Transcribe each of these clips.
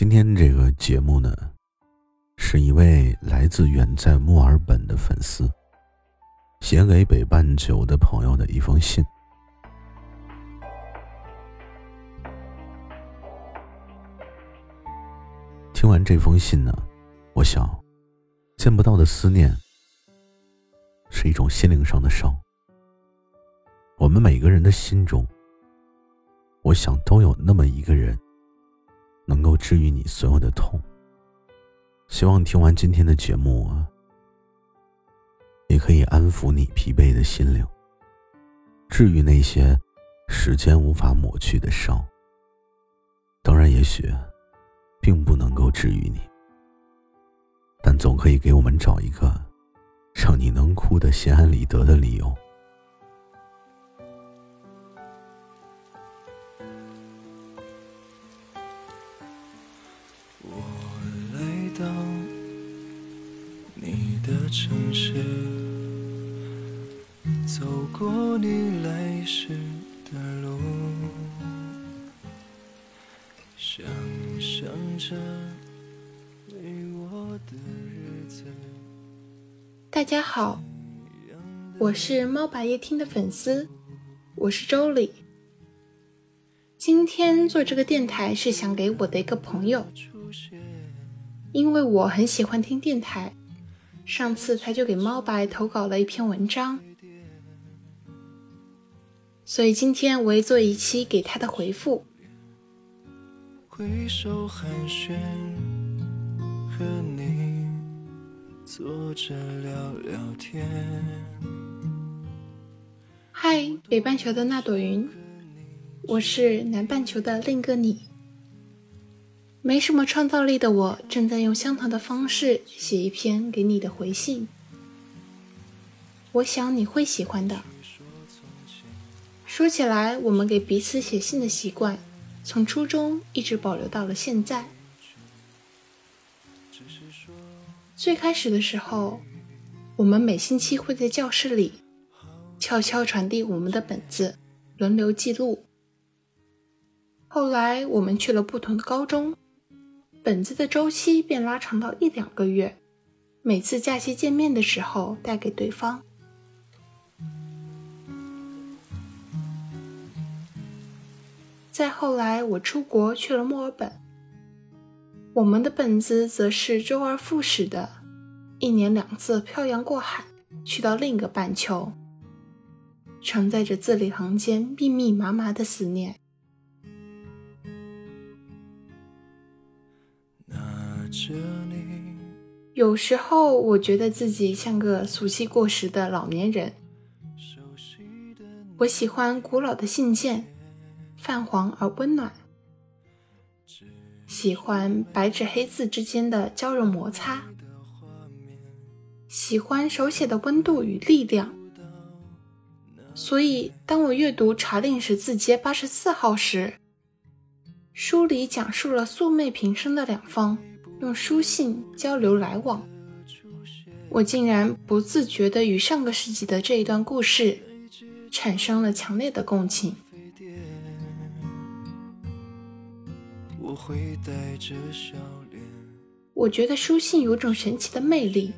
今天这个节目呢，是一位来自远在墨尔本的粉丝写给北半球的朋友的一封信。听完这封信呢，我想，见不到的思念是一种心灵上的伤。我们每个人的心中，我想都有那么一个人。能够治愈你所有的痛。希望听完今天的节目啊，也可以安抚你疲惫的心灵，治愈那些时间无法抹去的伤。当然，也许并不能够治愈你，但总可以给我们找一个让你能哭得心安理得的理由。城市，走过你来时的路，想象着没我的日子。大家好，我是猫白夜听的粉丝，我是周里。今天做这个电台是想给我的一个朋友，因为我很喜欢听电台。上次他就给猫白投稿了一篇文章，所以今天我也做一期给他的回复。嗨，北半球的那朵云，我是南半球的另一个你。没什么创造力的我，正在用相同的方式写一篇给你的回信。我想你会喜欢的。说起来，我们给彼此写信的习惯，从初中一直保留到了现在。最开始的时候，我们每星期会在教室里悄悄传递我们的本子，轮流记录。后来，我们去了不同的高中。本子的周期便拉长到一两个月，每次假期见面的时候带给对方。再后来，我出国去了墨尔本，我们的本子则是周而复始的，一年两次漂洋过海去到另一个半球，承载着字里行间密密麻麻的思念。有时候我觉得自己像个俗气过时的老年人。我喜欢古老的信件，泛黄而温暖；喜欢白纸黑字之间的交融摩擦；喜欢手写的温度与力量。所以，当我阅读查令十字街八十四号时，书里讲述了素昧平生的两方。用书信交流来往，我竟然不自觉地与上个世纪的这一段故事产生了强烈的共情。我觉得书信有种神奇的魅力，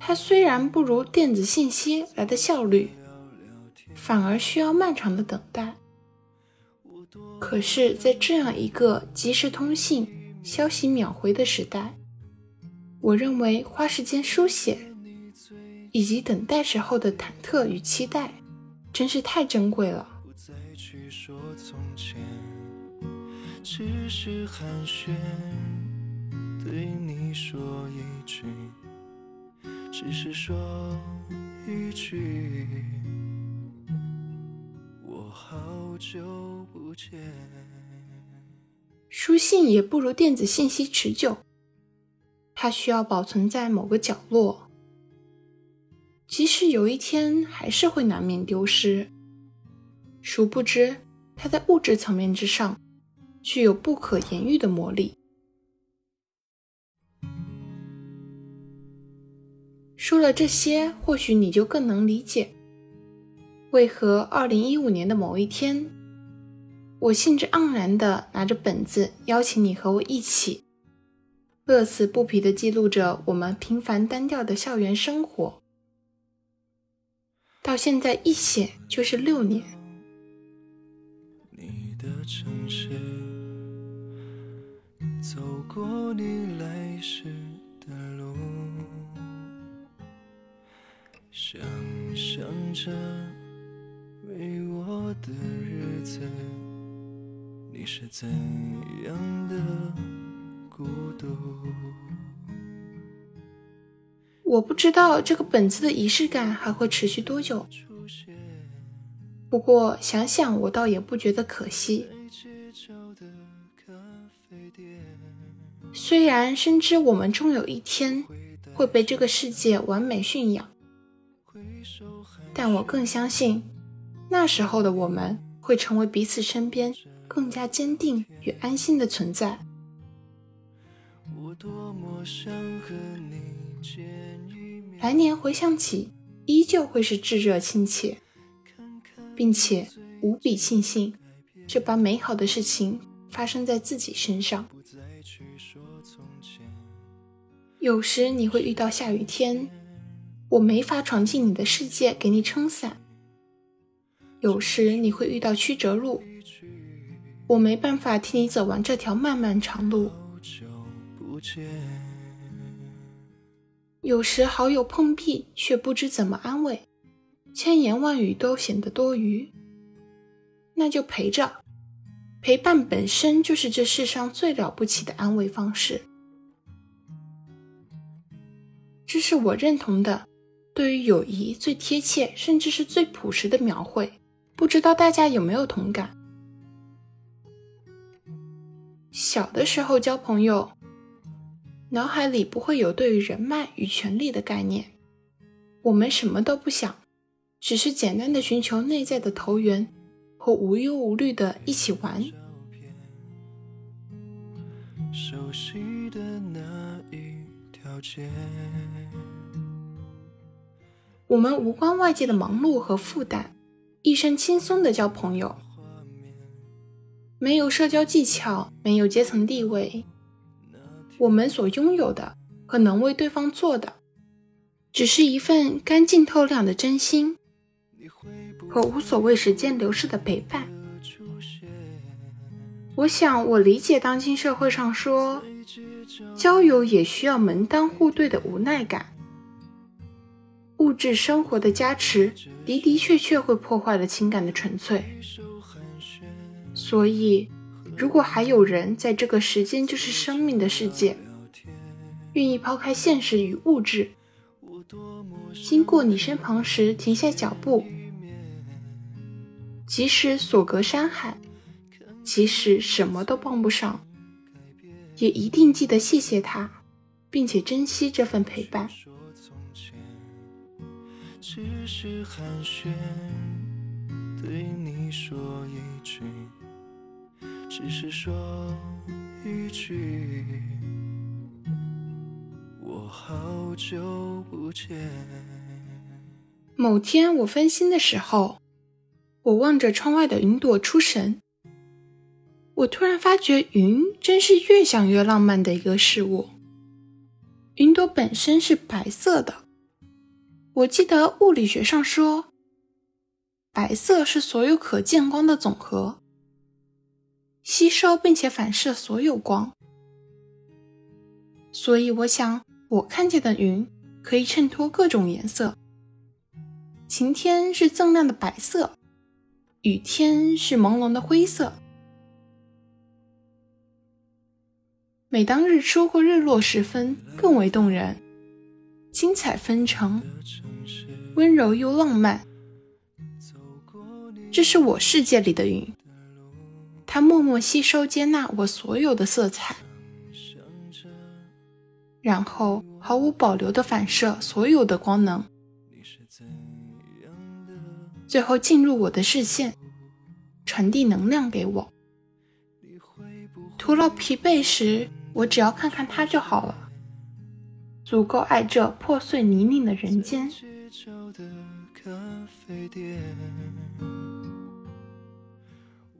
它虽然不如电子信息来的效率，反而需要漫长的等待。可是，在这样一个即时通信。消息秒回的时代，我认为花时间书写，以及等待时候的忐忑与期待，真是太珍贵了。我好久不见。书信也不如电子信息持久，它需要保存在某个角落，即使有一天还是会难免丢失。殊不知，它在物质层面之上具有不可言喻的魔力。说了这些，或许你就更能理解，为何二零一五年的某一天。我兴致盎然地拿着本子，邀请你和我一起，乐此不疲地记录着我们平凡单调的校园生活。到现在一写就是六年。你的城市，走过你来时的路，想象着没我的日子，你是怎样的孤独？我不知道这个本子的仪式感还会持续多久，不过想想我倒也不觉得可惜。虽然深知我们终有一天会被这个世界完美驯养，但我更相信那时候的我们会成为彼此身边更加坚定与安心的存在。我多么想和你来年回想起，依旧会是炙热亲切，并且无比庆幸这般美好的事情发生在自己身上。有时你会遇到下雨天，我没法闯进你的世界给你撑伞；有时你会遇到曲折路，我没办法替你走完这条漫漫长路。有时好友碰壁，却不知怎么安慰，千言万语都显得多余。那就陪着，陪伴本身就是这世上最了不起的安慰方式。这是我认同的，对于友谊最贴切，甚至是最朴实的描绘。不知道大家有没有同感？小的时候交朋友。脑海里不会有对于人脉与权力的概念，我们什么都不想，只是简单的寻求内在的投缘和无忧无虑的一起玩。熟悉的那一条街我们无关外界的忙碌和负担，一身轻松的交朋友，没有社交技巧，没有阶层地位。我们所拥有的和能为对方做的，只是一份干净透亮的真心和无所谓时间流逝的陪伴。我想，我理解当今社会上说交友也需要门当户对的无奈感。物质生活的加持的的确确会破坏了情感的纯粹，所以。如果还有人在这个时间就是生命的世界，愿意抛开现实与物质，经过你身旁时停下脚步，即使所隔山海，即使什么都帮不上，也一定记得谢谢他，并且珍惜这份陪伴。只是寒暄，对你说一句。只是说一句，我好久不见。某天我分心的时候，我望着窗外的云朵出神。我突然发觉，云真是越想越浪漫的一个事物。云朵本身是白色的，我记得物理学上说，白色是所有可见光的总和。吸收并且反射所有光，所以我想，我看见的云可以衬托各种颜色。晴天是锃亮的白色，雨天是朦胧的灰色。每当日出或日落时分，更为动人，精彩纷呈，温柔又浪漫。这是我世界里的云。它默默吸收、接纳我所有的色彩，然后毫无保留地反射所有的光能，最后进入我的视线，传递能量给我。徒劳疲惫时，我只要看看它就好了，足够爱这破碎泥泞的人间。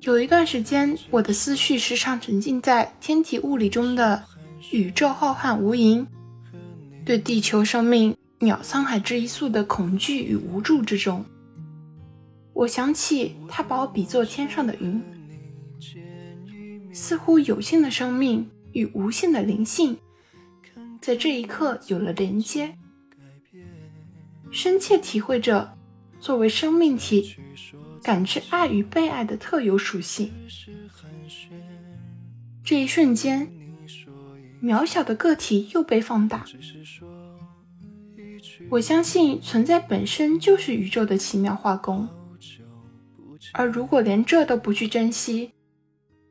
有一段时间，我的思绪时常沉浸在天体物理中的宇宙浩瀚无垠，对地球生命渺沧海之一粟的恐惧与无助之中。我想起他把我比作天上的云，似乎有限的生命与无限的灵性，在这一刻有了连接，深切体会着作为生命体。感知爱与被爱的特有属性。这一瞬间，渺小的个体又被放大。我相信存在本身就是宇宙的奇妙化工，而如果连这都不去珍惜，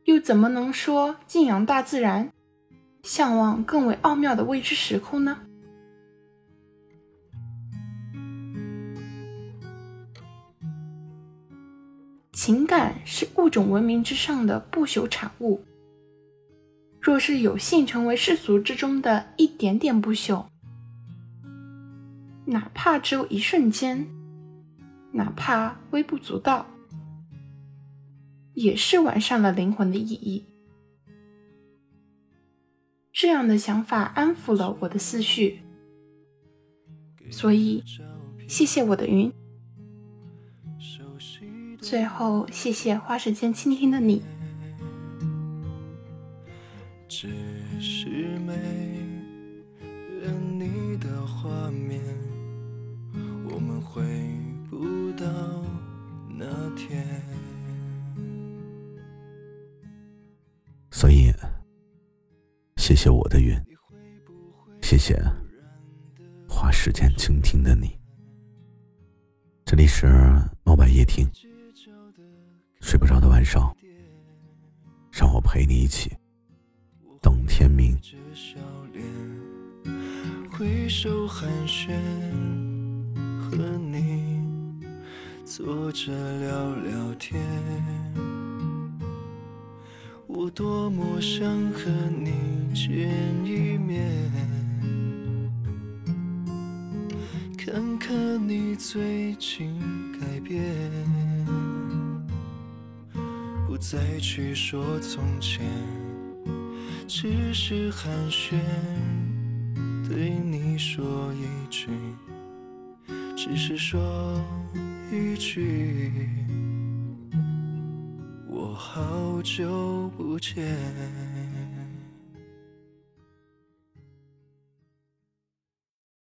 又怎么能说敬仰大自然，向往更为奥妙的未知时空呢？情感是物种文明之上的不朽产物。若是有幸成为世俗之中的一点点不朽，哪怕只有一瞬间，哪怕微不足道，也是完善了灵魂的意义。这样的想法安抚了我的思绪，所以谢谢我的云。最后，谢谢花时间倾听的你。只是没了你的画面，我们回不到那天。所以，谢谢我的云，谢谢花时间倾听的你。这里是猫白夜听。睡不着的晚上，让我陪你一起等天明。挥手寒暄，和你坐着聊聊天。我多么想和你见一面，看看你最近改变。不再去说从前，只是寒暄，对你说一句，只是说一句，我好久不见。